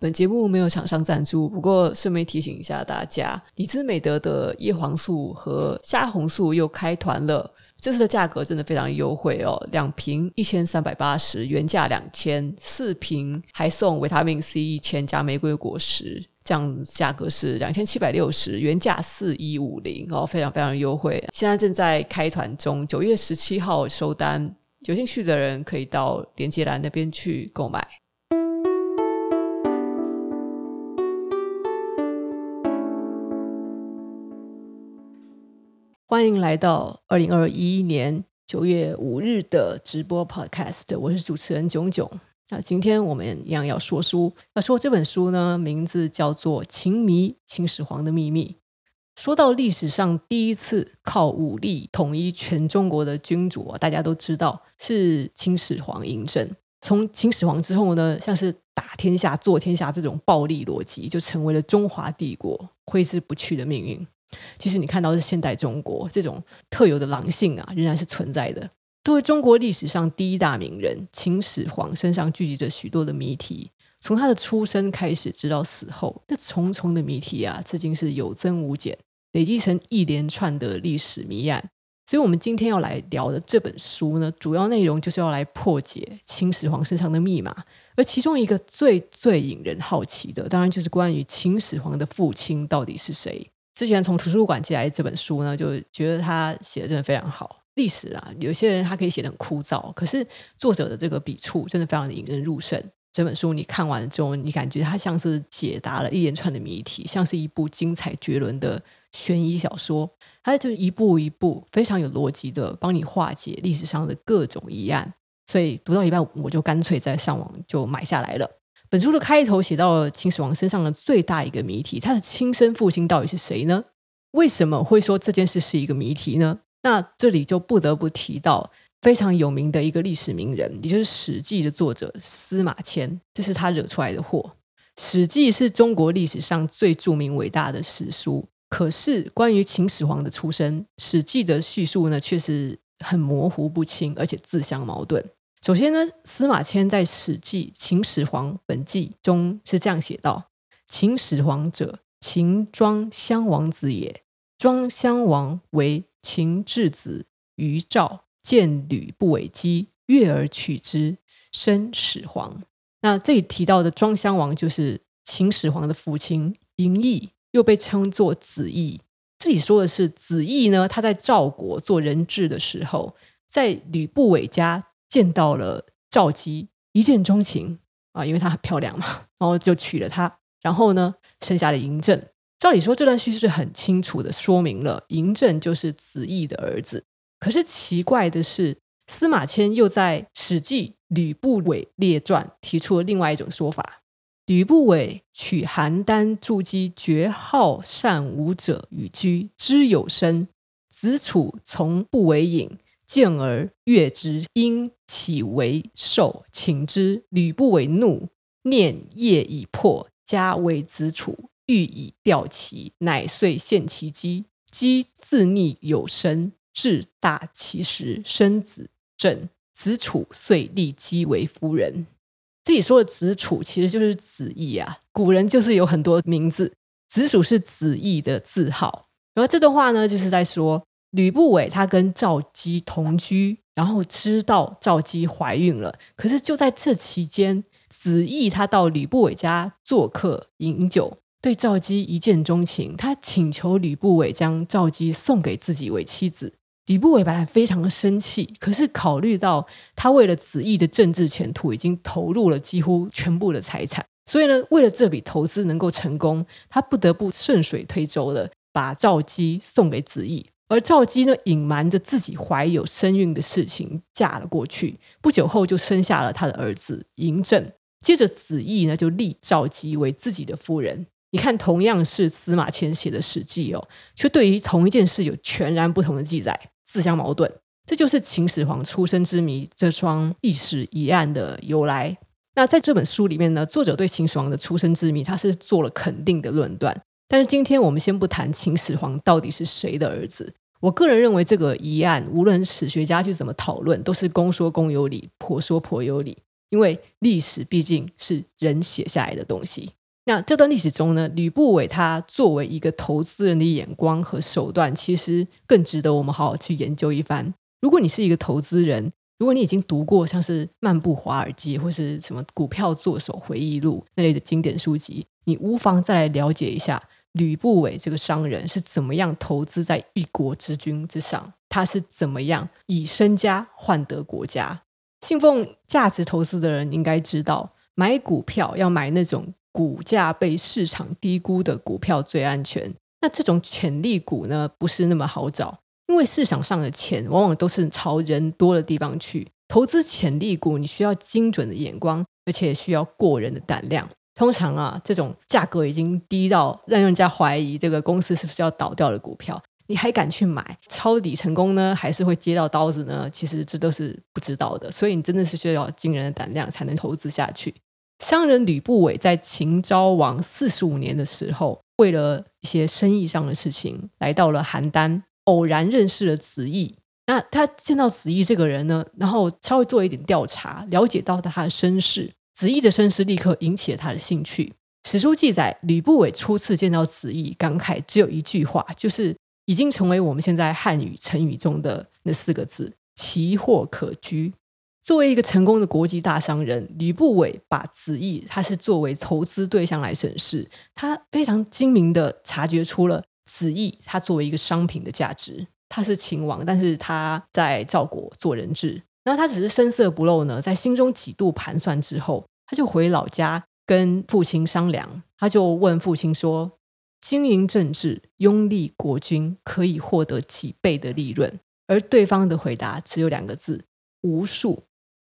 本节目没有厂商赞助，不过顺便提醒一下大家，李姿美德的叶黄素和虾红素又开团了，这次的价格真的非常优惠哦，两瓶一千三百八十，原价两千，四瓶还送维他命 C 一千加玫瑰果实，这样价格是两千七百六十，原价四一五零哦，非常非常优惠，现在正在开团中，九月十七号收单，有兴趣的人可以到连接栏那边去购买。欢迎来到二零二一年九月五日的直播 Podcast，我是主持人炯炯。那今天我们一样要说书，要说这本书呢，名字叫做《秦迷秦始皇的秘密》。说到历史上第一次靠武力统一全中国的君主，大家都知道是秦始皇嬴政。从秦始皇之后呢，像是打天下、做天下这种暴力逻辑，就成为了中华帝国挥之不去的命运。其实你看到的是现代中国这种特有的狼性啊，仍然是存在的。作为中国历史上第一大名人，秦始皇身上聚集着许多的谜题，从他的出生开始，直到死后，这重重的谜题啊，至今是有增无减，累积成一连串的历史谜案。所以，我们今天要来聊的这本书呢，主要内容就是要来破解秦始皇身上的密码。而其中一个最最引人好奇的，当然就是关于秦始皇的父亲到底是谁。之前从图书馆借来这本书呢，就觉得他写的真的非常好。历史啊，有些人他可以写得很枯燥，可是作者的这个笔触真的非常的引人入胜。这本书你看完了之后，你感觉它像是解答了一连串的谜题，像是一部精彩绝伦的悬疑小说。它就一步一步非常有逻辑的帮你化解历史上的各种疑案。所以读到一半，我就干脆在上网就买下来了。本书的开头写到了秦始皇身上的最大一个谜题，他的亲生父亲到底是谁呢？为什么会说这件事是一个谜题呢？那这里就不得不提到非常有名的一个历史名人，也就是《史记》的作者司马迁，这是他惹出来的祸。《史记》是中国历史上最著名伟大的史书，可是关于秦始皇的出生，《史记》的叙述呢，却是很模糊不清，而且自相矛盾。首先呢，司马迁在《史记·秦始皇本纪》中是这样写道：“秦始皇者，秦庄襄王子也。庄襄王为秦质子于赵，见吕不韦姬，悦而取之，生始皇。”那这里提到的庄襄王就是秦始皇的父亲嬴异，又被称作子异。这里说的是子异呢，他在赵国做人质的时候，在吕不韦家。见到了赵姬，一见钟情啊，因为她很漂亮嘛，然后就娶了她，然后呢，生下了嬴政。照理说，这段叙事很清楚的说明了嬴政就是子异的儿子。可是奇怪的是，司马迁又在《史记·吕不韦列传》提出了另外一种说法：吕不韦娶邯郸筑基绝好善舞者与居，知有身，子楚从不为隐。见而悦之，因起为寿，请之。吕不韦怒，念业已破，加为子楚，欲以吊其，乃遂献其姬。姬自睨有身，至大其时，生子正。子楚遂立姬为夫人。这里说的子楚其实就是子义啊，古人就是有很多名字，子楚是子义的字号。然后这段话呢，就是在说。吕不韦他跟赵姬同居，然后知道赵姬怀孕了。可是就在这期间，子义他到吕不韦家做客饮酒，对赵姬一见钟情。他请求吕不韦将赵姬送给自己为妻子。吕不韦本来非常的生气，可是考虑到他为了子义的政治前途，已经投入了几乎全部的财产，所以呢，为了这笔投资能够成功，他不得不顺水推舟的把赵姬送给子义。而赵姬呢，隐瞒着自己怀有身孕的事情，嫁了过去。不久后，就生下了他的儿子嬴政。接着，子异呢，就立赵姬为自己的夫人。你看，同样是司马迁写的《史记》哦，却对于同一件事有全然不同的记载，自相矛盾。这就是秦始皇出生之谜这桩历史疑案的由来。那在这本书里面呢，作者对秦始皇的出生之谜，他是做了肯定的论断。但是今天我们先不谈秦始皇到底是谁的儿子。我个人认为这个疑案，无论史学家去怎么讨论，都是公说公有理，婆说婆有理。因为历史毕竟是人写下来的东西。那这段历史中呢，吕不韦他作为一个投资人的眼光和手段，其实更值得我们好好去研究一番。如果你是一个投资人，如果你已经读过像是《漫步华尔街》或是什么《股票作手回忆录》那类的经典书籍，你无妨再来了解一下吕不韦这个商人是怎么样投资在一国之君之上，他是怎么样以身家换得国家。信奉价值投资的人应该知道，买股票要买那种股价被市场低估的股票最安全。那这种潜力股呢，不是那么好找。因为市场上的钱往往都是朝人多的地方去，投资潜力股你需要精准的眼光，而且需要过人的胆量。通常啊，这种价格已经低到让人家怀疑这个公司是不是要倒掉的股票，你还敢去买？抄底成功呢，还是会接到刀子呢？其实这都是不知道的，所以你真的是需要惊人的胆量才能投资下去。商人吕不韦在秦昭王四十五年的时候，为了一些生意上的事情，来到了邯郸。偶然认识了子义，那他见到子义这个人呢，然后稍微做一点调查，了解到他的身世。子义的身世立刻引起了他的兴趣。史书记载，吕不韦初次见到子义，感慨只有一句话，就是已经成为我们现在汉语成语中的那四个字“奇货可居”。作为一个成功的国际大商人，吕不韦把子义他是作为投资对象来审视，他非常精明地察觉出了。子义他作为一个商品的价值，他是秦王，但是他在赵国做人质，然后他只是声色不露呢，在心中几度盘算之后，他就回老家跟父亲商量，他就问父亲说：“经营政治，拥立国君，可以获得几倍的利润？”而对方的回答只有两个字：无数。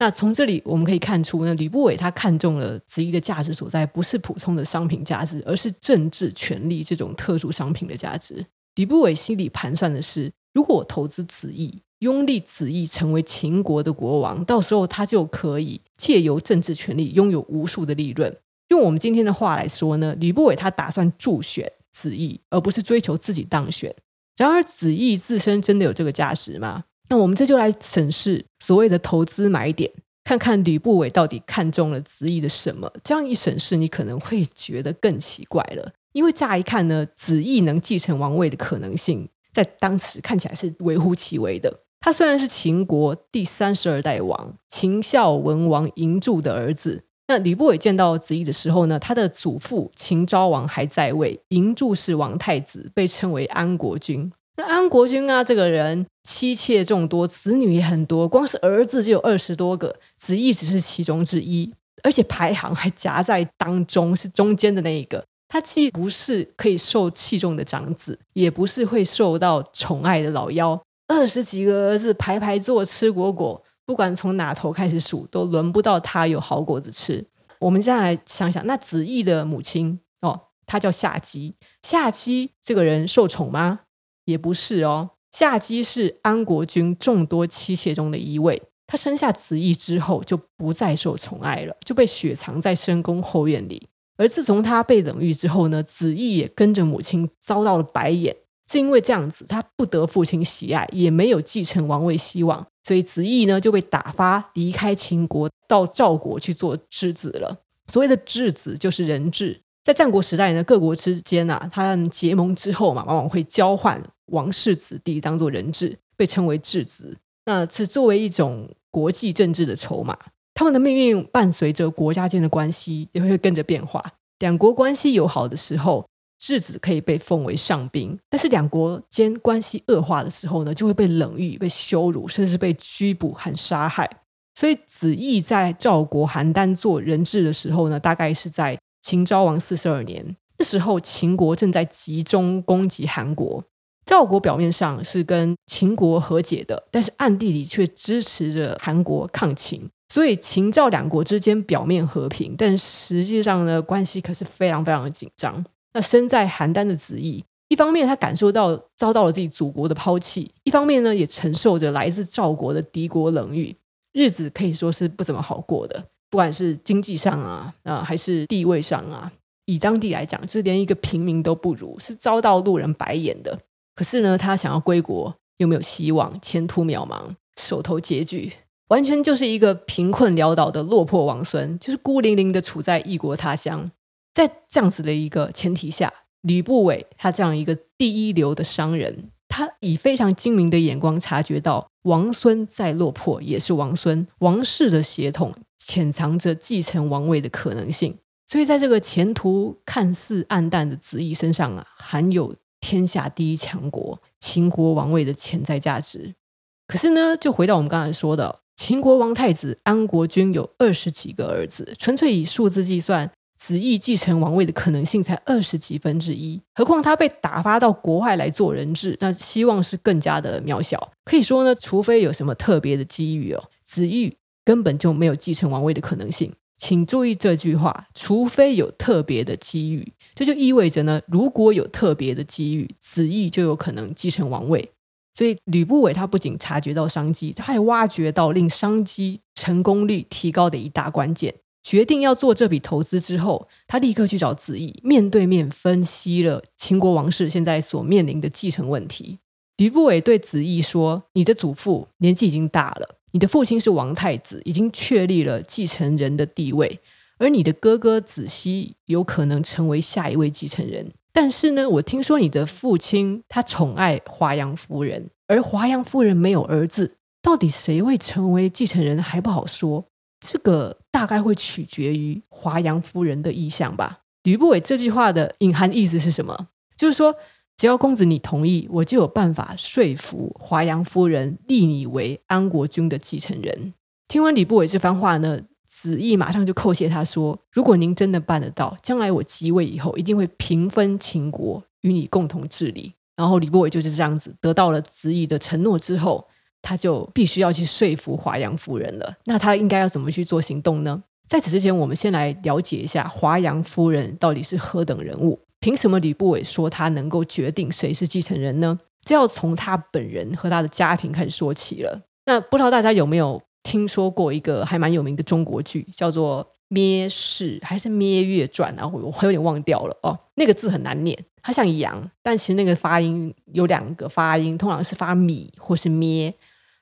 那从这里我们可以看出呢，吕不韦他看中了子义的价值所在，不是普通的商品价值，而是政治权力这种特殊商品的价值。吕不韦心里盘算的是，如果我投资子义，拥立子义成为秦国的国王，到时候他就可以借由政治权力拥有无数的利润。用我们今天的话来说呢，吕不韦他打算助选子义，而不是追求自己当选。然而，子义自身真的有这个价值吗？那我们这就来审视所谓的投资买点，看看吕不韦到底看中了子义的什么。这样一审视，你可能会觉得更奇怪了。因为乍一看呢，子义能继承王位的可能性，在当时看起来是微乎其微的。他虽然是秦国第三十二代王秦孝文王嬴柱的儿子，那吕不韦见到子义的时候呢，他的祖父秦昭王还在位，嬴柱是王太子，被称为安国君。那安国君啊，这个人妻妾众多，子女也很多，光是儿子就有二十多个，子义只是其中之一，而且排行还夹在当中，是中间的那一个。他既不是可以受器重的长子，也不是会受到宠爱的老幺，二十几个儿子排排坐吃果果，不管从哪头开始数，都轮不到他有好果子吃。我们再来想想，那子义的母亲哦，她叫夏姬，夏姬这个人受宠吗？也不是哦，夏姬是安国君众多妻妾中的一位。她生下子义之后，就不再受宠爱了，就被雪藏在深宫后院里。而自从她被冷遇之后呢，子义也跟着母亲遭到了白眼。是因为这样子，他不得父亲喜爱，也没有继承王位希望，所以子义呢就被打发离开秦国，到赵国去做质子了。所谓的质子，就是人质。在战国时代呢，各国之间啊，他们结盟之后嘛，往往会交换王室子弟当做人质，被称为质子。那是作为一种国际政治的筹码，他们的命运伴随着国家间的关系也会跟着变化。两国关系友好的时候，质子可以被封为上宾；但是两国间关系恶化的时候呢，就会被冷遇、被羞辱，甚至被拘捕和杀害。所以子义在赵国邯郸做人质的时候呢，大概是在。秦昭王四十二年，那时候秦国正在集中攻击韩国，赵国表面上是跟秦国和解的，但是暗地里却支持着韩国抗秦，所以秦赵两国之间表面和平，但实际上呢，关系可是非常非常的紧张。那身在邯郸的子义，一方面他感受到遭到了自己祖国的抛弃，一方面呢也承受着来自赵国的敌国冷遇，日子可以说是不怎么好过的。不管是经济上啊，啊，还是地位上啊，以当地来讲，就是连一个平民都不如，是遭到路人白眼的。可是呢，他想要归国，又没有希望，前途渺茫，手头拮据，完全就是一个贫困潦倒的落魄王孙，就是孤零零的处在异国他乡。在这样子的一个前提下，吕不韦他这样一个第一流的商人，他以非常精明的眼光察觉到，王孙再落魄也是王孙，王室的血统潜藏着继承王位的可能性。所以，在这个前途看似暗淡的子义身上啊，含有天下第一强国秦国王位的潜在价值。可是呢，就回到我们刚才说的，秦国王太子安国君有二十几个儿子，纯粹以数字计算，子义继承王位的可能性才二十几分之一。何况他被打发到国外来做人质，那希望是更加的渺小。可以说呢，除非有什么特别的机遇哦，子义根本就没有继承王位的可能性。请注意这句话，除非有特别的机遇，这就意味着呢，如果有特别的机遇，子义就有可能继承王位。所以吕不韦他不仅察觉到商机，他还挖掘到令商机成功率提高的一大关键。决定要做这笔投资之后，他立刻去找子义，面对面分析了秦国王室现在所面临的继承问题。吕不韦对子义说：“你的祖父年纪已经大了，你的父亲是王太子，已经确立了继承人的地位，而你的哥哥子熙有可能成为下一位继承人。但是呢，我听说你的父亲他宠爱华阳夫人，而华阳夫人没有儿子，到底谁会成为继承人还不好说。这个大概会取决于华阳夫人的意向吧。”吕不韦这句话的隐含意思是什么？就是说。只要公子你同意，我就有办法说服华阳夫人立你为安国君的继承人。听完吕不韦这番话呢，子义马上就叩谢他说：“如果您真的办得到，将来我即位以后，一定会平分秦国，与你共同治理。”然后吕不韦就是这样子得到了子义的承诺之后，他就必须要去说服华阳夫人了。那他应该要怎么去做行动呢？在此之前，我们先来了解一下华阳夫人到底是何等人物。凭什么吕不韦说他能够决定谁是继承人呢？这要从他本人和他的家庭开始说起了。那不知道大家有没有听说过一个还蛮有名的中国剧，叫做《篾氏》还是《篾月传》啊？我我有点忘掉了哦。那个字很难念，它像羊，但其实那个发音有两个发音，通常是发米或是咩。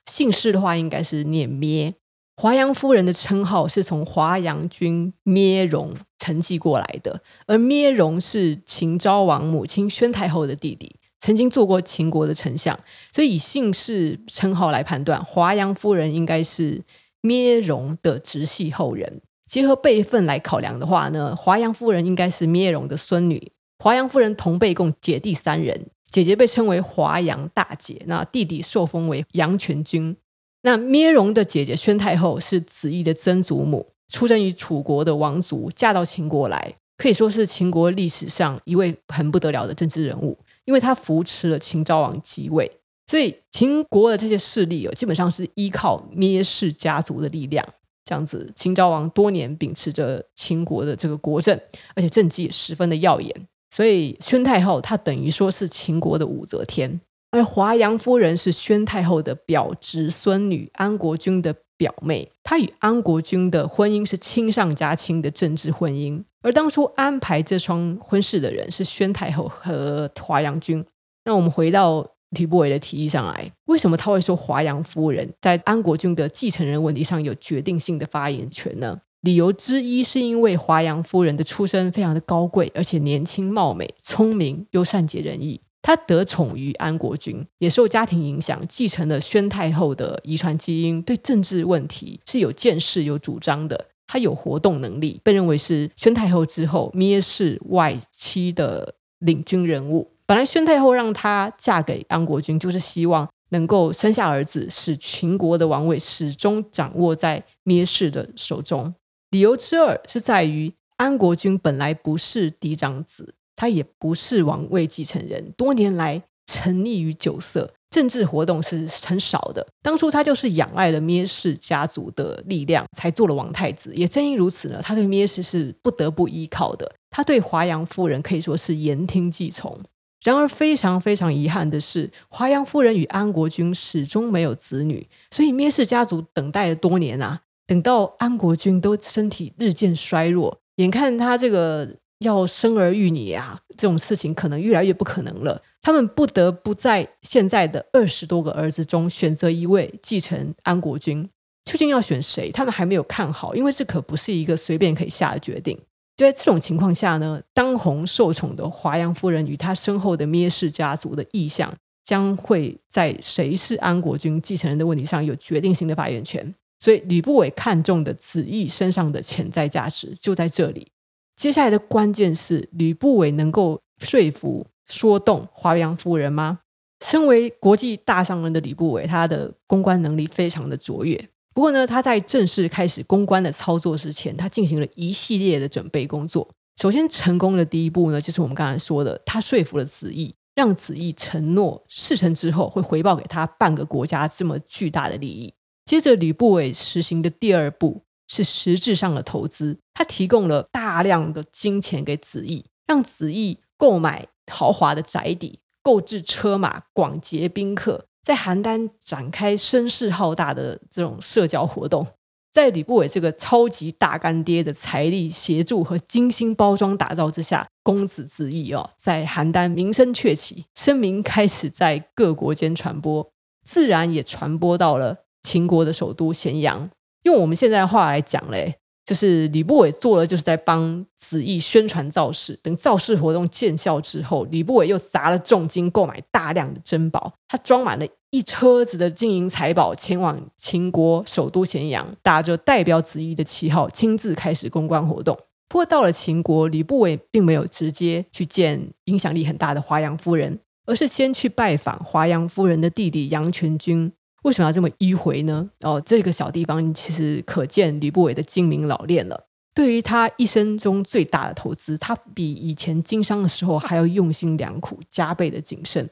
姓氏的话，应该是念咩。华阳夫人的称号是从华阳君咩戎承继过来的，而咩戎是秦昭王母亲宣太后的弟弟，曾经做过秦国的丞相，所以以姓氏称号来判断，华阳夫人应该是咩戎的直系后人。结合辈分来考量的话呢，华阳夫人应该是咩戎的孙女。华阳夫人同辈共姐弟三人，姐姐被称为华阳大姐，那弟弟受封为阳泉君。那篾戎的姐姐宣太后是子义的曾祖母，出生于楚国的王族，嫁到秦国来，可以说是秦国历史上一位很不得了的政治人物，因为她扶持了秦昭王即位，所以秦国的这些势力哦，基本上是依靠咩氏家族的力量，这样子，秦昭王多年秉持着秦国的这个国政，而且政绩也十分的耀眼，所以宣太后她等于说是秦国的武则天。而华阳夫人是宣太后的表侄孙女，安国君的表妹。她与安国君的婚姻是亲上加亲的政治婚姻。而当初安排这桩婚事的人是宣太后和华阳君。那我们回到吕不韦的提议上来，为什么他会说华阳夫人在安国君的继承人问题上有决定性的发言权呢？理由之一是因为华阳夫人的出身非常的高贵，而且年轻貌美、聪明又善解人意。她得宠于安国君，也受家庭影响，继承了宣太后的遗传基因，对政治问题是有见识、有主张的。她有活动能力，被认为是宣太后之后篾氏外戚的领军人物。本来宣太后让她嫁给安国君，就是希望能够生下儿子，使秦国的王位始终掌握在篾氏的手中。理由之二是在于安国君本来不是嫡长子。他也不是王位继承人，多年来沉溺于酒色，政治活动是很少的。当初他就是仰赖了篾氏家族的力量，才做了王太子。也正因如此呢，他对篾氏是不得不依靠的。他对华阳夫人可以说是言听计从。然而非常非常遗憾的是，华阳夫人与安国君始终没有子女，所以篾氏家族等待了多年啊，等到安国君都身体日渐衰弱，眼看他这个。要生儿育女啊，这种事情可能越来越不可能了。他们不得不在现在的二十多个儿子中选择一位继承安国君。究竟要选谁，他们还没有看好，因为这可不是一个随便可以下的决定。就在这种情况下呢，当红受宠的华阳夫人与她身后的灭氏家族的意向，将会在谁是安国君继承人的问题上有决定性的发言权。所以吕不韦看中的子义身上的潜在价值就在这里。接下来的关键是吕不韦能够说服、说动华阳夫人吗？身为国际大商人的吕不韦，他的公关能力非常的卓越。不过呢，他在正式开始公关的操作之前，他进行了一系列的准备工作。首先成功的第一步呢，就是我们刚才说的，他说服了子义，让子义承诺事成之后会回报给他半个国家这么巨大的利益。接着，吕不韦实行的第二步是实质上的投资，他提供了大量的金钱给子义，让子义购买豪华的宅邸，购置车马，广结宾客。在邯郸展开声势浩大的这种社交活动，在吕不韦这个超级大干爹的财力协助和精心包装打造之下，公子子义哦，在邯郸名声鹊起，声名开始在各国间传播，自然也传播到了秦国的首都咸阳。用我们现在的话来讲嘞。就是吕不韦做了，就是在帮子义宣传造势。等造势活动见效之后，吕不韦又砸了重金购买大量的珍宝，他装满了一车子的金银财宝，前往秦国首都咸阳，打着代表子义的旗号，亲自开始公关活动。不过到了秦国，吕不韦并没有直接去见影响力很大的华阳夫人，而是先去拜访华阳夫人的弟弟阳泉君。为什么要这么迂回呢？哦，这个小地方其实可见吕不韦的精明老练了。对于他一生中最大的投资，他比以前经商的时候还要用心良苦，加倍的谨慎。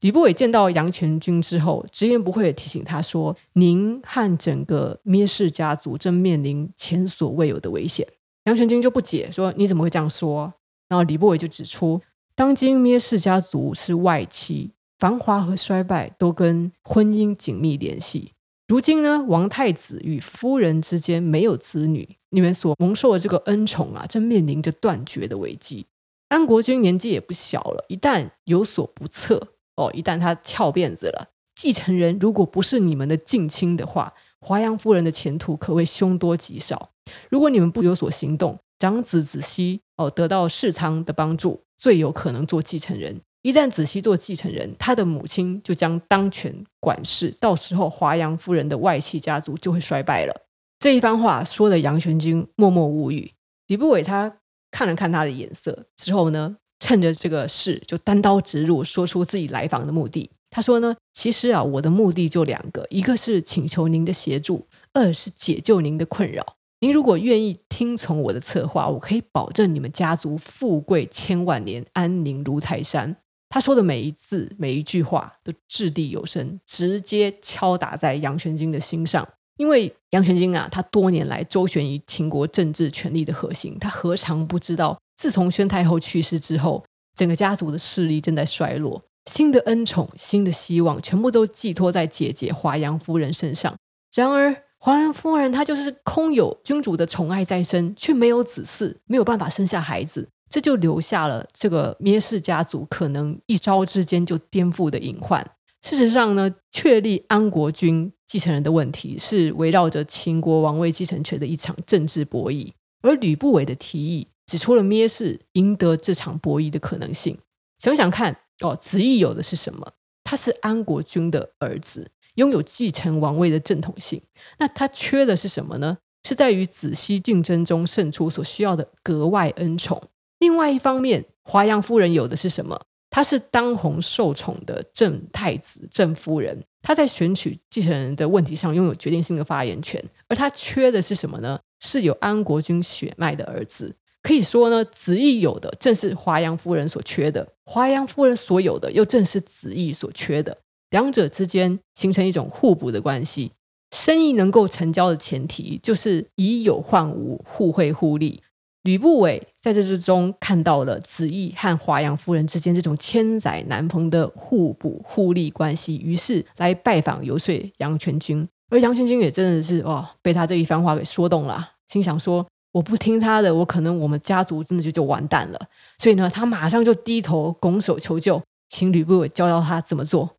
吕不韦见到阳泉君之后，直言不讳地提醒他说：“您和整个聂氏家族正面临前所未有的危险。”阳泉君就不解说：“你怎么会这样说？”然后吕不韦就指出，当今聂氏家族是外戚。繁华和衰败都跟婚姻紧密联系。如今呢，王太子与夫人之间没有子女，你们所蒙受的这个恩宠啊，正面临着断绝的危机。安国君年纪也不小了，一旦有所不测，哦，一旦他翘辫子了，继承人如果不是你们的近亲的话，华阳夫人的前途可谓凶多吉少。如果你们不有所行动，长子子熙哦，得到世昌的帮助，最有可能做继承人。一旦子熙做继承人，他的母亲就将当权管事，到时候华阳夫人的外戚家族就会衰败了。这一番话说的杨玄君默默无语。吕不韦他看了看他的眼色之后呢，趁着这个事就单刀直入，说出自己来访的目的。他说呢，其实啊，我的目的就两个，一个是请求您的协助，二是解救您的困扰。您如果愿意听从我的策划，我可以保证你们家族富贵千万年，安宁如泰山。他说的每一字每一句话都掷地有声，直接敲打在阳泉君的心上。因为阳泉君啊，他多年来周旋于秦国政治权力的核心，他何尝不知道，自从宣太后去世之后，整个家族的势力正在衰落，新的恩宠、新的希望，全部都寄托在姐姐华阳夫人身上。然而，华阳夫人她就是空有君主的宠爱在身，却没有子嗣，没有办法生下孩子。这就留下了这个聂氏家族可能一朝之间就颠覆的隐患。事实上呢，确立安国君继承人的问题是围绕着秦国王位继承权的一场政治博弈。而吕不韦的提议指出了聂氏赢得这场博弈的可能性。想想看，哦，子义有的是什么？他是安国君的儿子，拥有继承王位的正统性。那他缺的是什么呢？是在于子息竞争中胜出所需要的格外恩宠。另外一方面，华阳夫人有的是什么？她是当红受宠的正太子、正夫人，她在选取继承人的问题上拥有决定性的发言权。而她缺的是什么呢？是有安国君血脉的儿子。可以说呢，子义有的正是华阳夫人所缺的，华阳夫人所有的又正是子义所缺的。两者之间形成一种互补的关系。生意能够成交的前提，就是以有换无，互惠互利。吕不韦在这之中看到了子义和华阳夫人之间这种千载难逢的互补互利关系，于是来拜访游说阳泉君。而阳泉君也真的是哦，被他这一番话给说动了，心想说：我不听他的，我可能我们家族真的就就完蛋了。所以呢，他马上就低头拱手求救，请吕不韦教教他怎么做。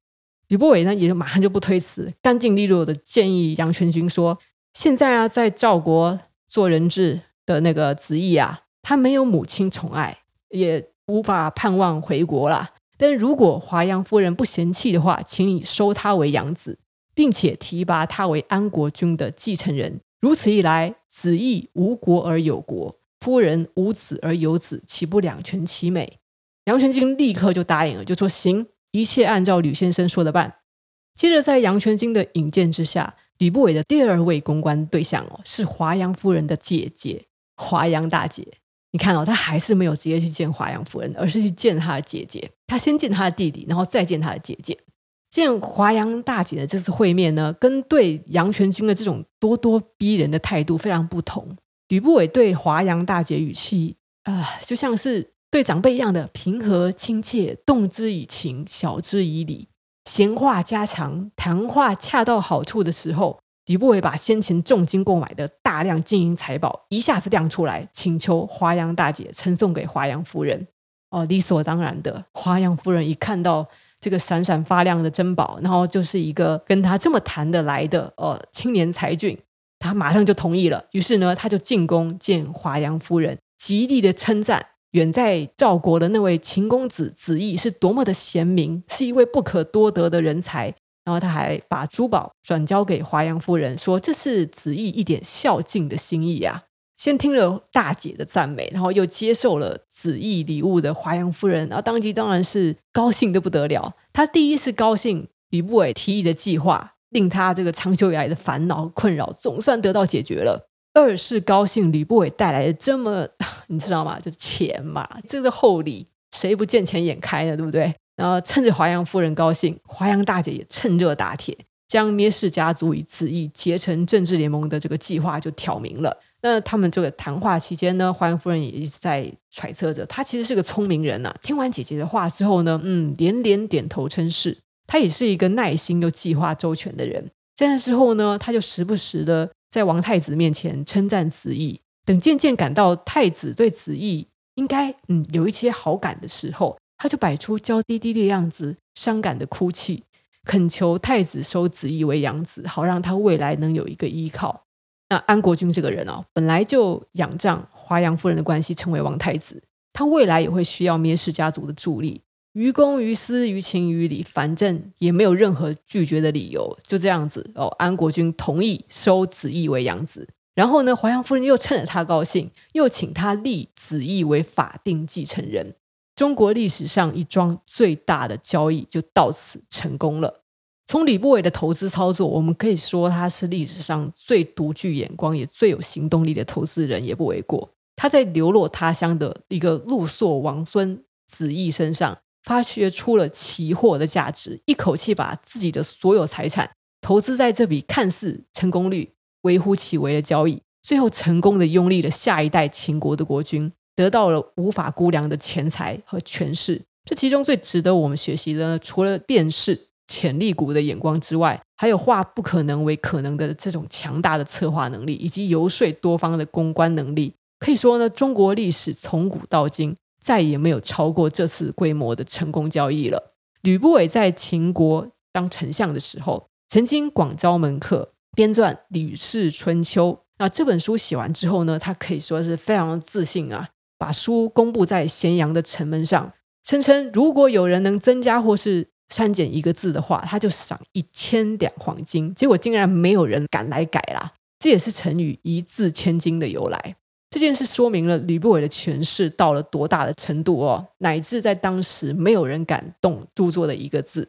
吕不韦呢，也就马上就不推辞，干净利落的建议阳泉君说：现在啊，在赵国做人质的那个子义啊，他没有母亲宠爱，也无法盼望回国了。但如果华阳夫人不嫌弃的话，请你收他为养子，并且提拔他为安国君的继承人。如此一来，子义无国而有国，夫人无子而有子，岂不两全其美？杨全金立刻就答应了，就说行，一切按照吕先生说的办。接着，在杨全金的引荐之下，吕不韦的第二位公关对象哦，是华阳夫人的姐姐华阳大姐。你看哦，他还是没有直接去见华阳夫人，而是去见他的姐姐。他先见他的弟弟，然后再见他的姐姐。见华阳大姐的这次会面呢，跟对杨全军的这种咄咄逼人的态度非常不同。吕不韦对华阳大姐语气啊、就像是对长辈一样的平和亲切，动之以情，晓之以理。闲话家常，谈话恰到好处的时候。吕不韦把先前重金购买的大量金银财宝一下子亮出来，请求华阳大姐呈送给华阳夫人。哦，理所当然的，华阳夫人一看到这个闪闪发亮的珍宝，然后就是一个跟他这么谈得来的哦青年才俊，他马上就同意了。于是呢，他就进宫见华阳夫人，极力的称赞远在赵国的那位秦公子子义是多么的贤明，是一位不可多得的人才。然后他还把珠宝转交给华阳夫人，说这是子义一点孝敬的心意啊。先听了大姐的赞美，然后又接受了子义礼物的华阳夫人，然后当即当然是高兴得不得了。他第一是高兴吕不韦提议的计划，令他这个长久以来的烦恼困扰总算得到解决了；二是高兴吕不韦带来的这么，你知道吗？就是钱嘛，这个厚礼，谁不见钱眼开呢？对不对？然后趁着华阳夫人高兴，华阳大姐也趁热打铁，将聂氏家族与子义结成政治联盟的这个计划就挑明了。那他们这个谈话期间呢，华阳夫人也一直在揣测着，她其实是个聪明人呐、听完姐姐的话之后呢，嗯，连连点头称是。她也是一个耐心又计划周全的人。在那之后呢，她就时不时的在王太子面前称赞子义。等渐渐感到太子对子义应该嗯有一些好感的时候。他就摆出娇滴滴的样子，伤感的哭泣，恳求太子收子义为养子，好让他未来能有一个依靠。那安国君这个人哦，本来就仰仗华阳夫人的关系成为王太子，他未来也会需要灭氏家族的助力。于公于私于情于理，反正也没有任何拒绝的理由。就这样子哦，安国君同意收子义为养子。然后呢，华阳夫人又趁着他高兴，又请他立子义为法定继承人。中国历史上一桩最大的交易就到此成功了。从李不韦的投资操作，我们可以说他是历史上最独具眼光也最有行动力的投资人，也不为过。他在流落他乡的一个陆朔王孙子义身上，发掘出了奇货的价值，一口气把自己的所有财产投资在这笔看似成功率微乎其微的交易，最后成功的拥立了下一代秦国的国君。得到了无法估量的钱财和权势，这其中最值得我们学习的呢，除了辨识潜力股的眼光之外，还有化不可能为可能的这种强大的策划能力，以及游说多方的公关能力。可以说呢，中国历史从古到今再也没有超过这次规模的成功交易了。吕不韦在秦国当丞相的时候，曾经广招门客，编撰《吕氏春秋》。那这本书写完之后呢，他可以说是非常自信啊。把书公布在咸阳的城门上，声称如果有人能增加或是删减一个字的话，他就赏一千两黄金。结果竟然没有人敢来改啦，这也是成语“一字千金”的由来。这件事说明了吕不韦的权势到了多大的程度哦，乃至在当时没有人敢动著作的一个字。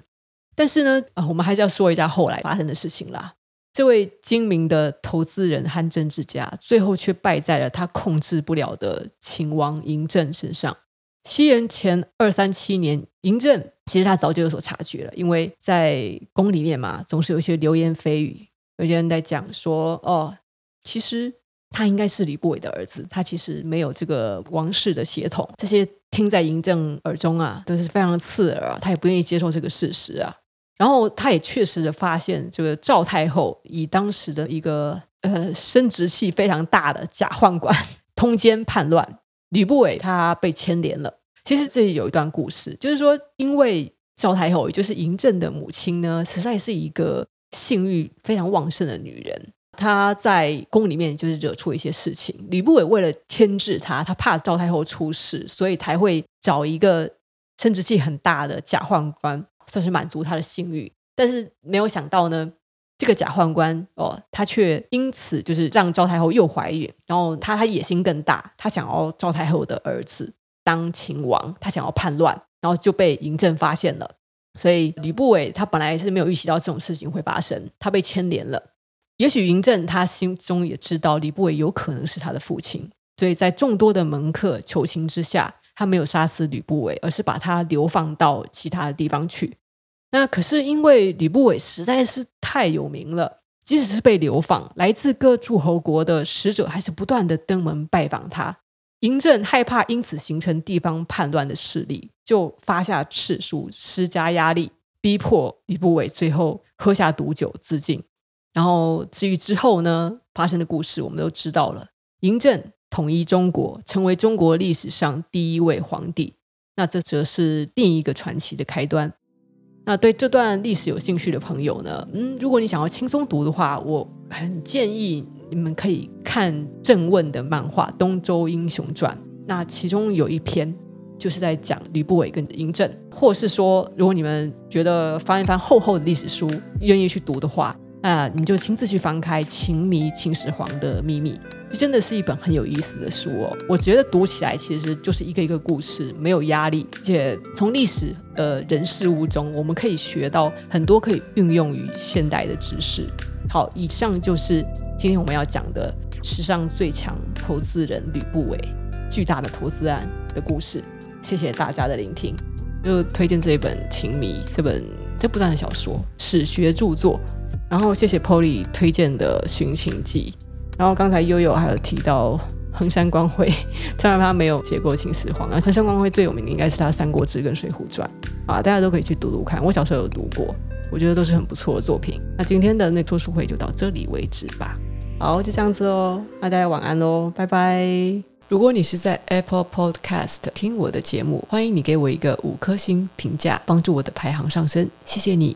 但是呢，啊，我们还是要说一下后来发生的事情啦。这位精明的投资人和政治家，最后却败在了他控制不了的秦王嬴政身上。西元前二三七年，嬴政其实他早就有所察觉了，因为在宫里面嘛，总是有一些流言蜚语，有些人在讲说，哦，其实他应该是吕不韦的儿子，他其实没有这个王室的血统。这些听在嬴政耳中啊，都是非常刺耳啊，他也不愿意接受这个事实啊。然后他也确实的发现，这个赵太后以当时的一个呃生殖器非常大的假宦官通奸叛乱，吕不韦他被牵连了。其实这里有一段故事，就是说，因为赵太后也就是嬴政的母亲呢，实在是一个性欲非常旺盛的女人。他在宫里面就是惹出一些事情。吕不韦为了牵制他，他怕赵太后出事，所以才会找一个生殖器很大的假宦官，算是满足他的性欲。但是没有想到呢，这个假宦官哦，他却因此就是让赵太后又怀孕，然后他他野心更大，他想要赵太后的儿子当秦王，他想要叛乱，然后就被嬴政发现了。所以吕不韦他本来是没有预习到这种事情会发生，他被牵连了。也许嬴政他心中也知道吕不韦有可能是他的父亲，所以在众多的门客求情之下，他没有杀死吕不韦，而是把他流放到其他的地方去。那可是因为吕不韦实在是太有名了，即使是被流放，来自各诸侯国的使者还是不断的登门拜访他。嬴政害怕因此形成地方叛乱的势力，就发下敕书，施加压力，逼迫吕不韦最后喝下毒酒自尽。然后至于之后呢，发生的故事我们都知道了。嬴政统一中国，成为中国历史上第一位皇帝。那这则是另一个传奇的开端。那对这段历史有兴趣的朋友呢，嗯，如果你想要轻松读的话，我很建议你们可以看郑问的漫画《东周英雄传》。那其中有一篇就是在讲吕不韦跟嬴政，或是说，如果你们觉得翻一翻厚厚的历史书，愿意去读的话。那你就亲自去翻开《秦迷秦始皇的秘密》，真的是一本很有意思的书哦。我觉得读起来其实就是一个一个故事，没有压力，而且从历史呃人事物中，我们可以学到很多可以运用于现代的知识。好，以上就是今天我们要讲的史上最强投资人吕不韦巨大的投资案的故事。谢谢大家的聆听，就推荐这一本《情迷》这本这不算是小说，史学著作。然后谢谢 Polly 推荐的《寻秦记》，然后刚才悠悠还有提到横山光辉，虽然他没有写过秦始皇，啊，横山光辉最有名的应该是他《三国志》跟《水浒传》啊，大家都可以去读读看。我小时候有读过，我觉得都是很不错的作品。那今天的那说书会就到这里为止吧。好，就这样子哦，那大家晚安喽，拜拜。如果你是在 Apple Podcast 听我的节目，欢迎你给我一个五颗星评价，帮助我的排行上升，谢谢你。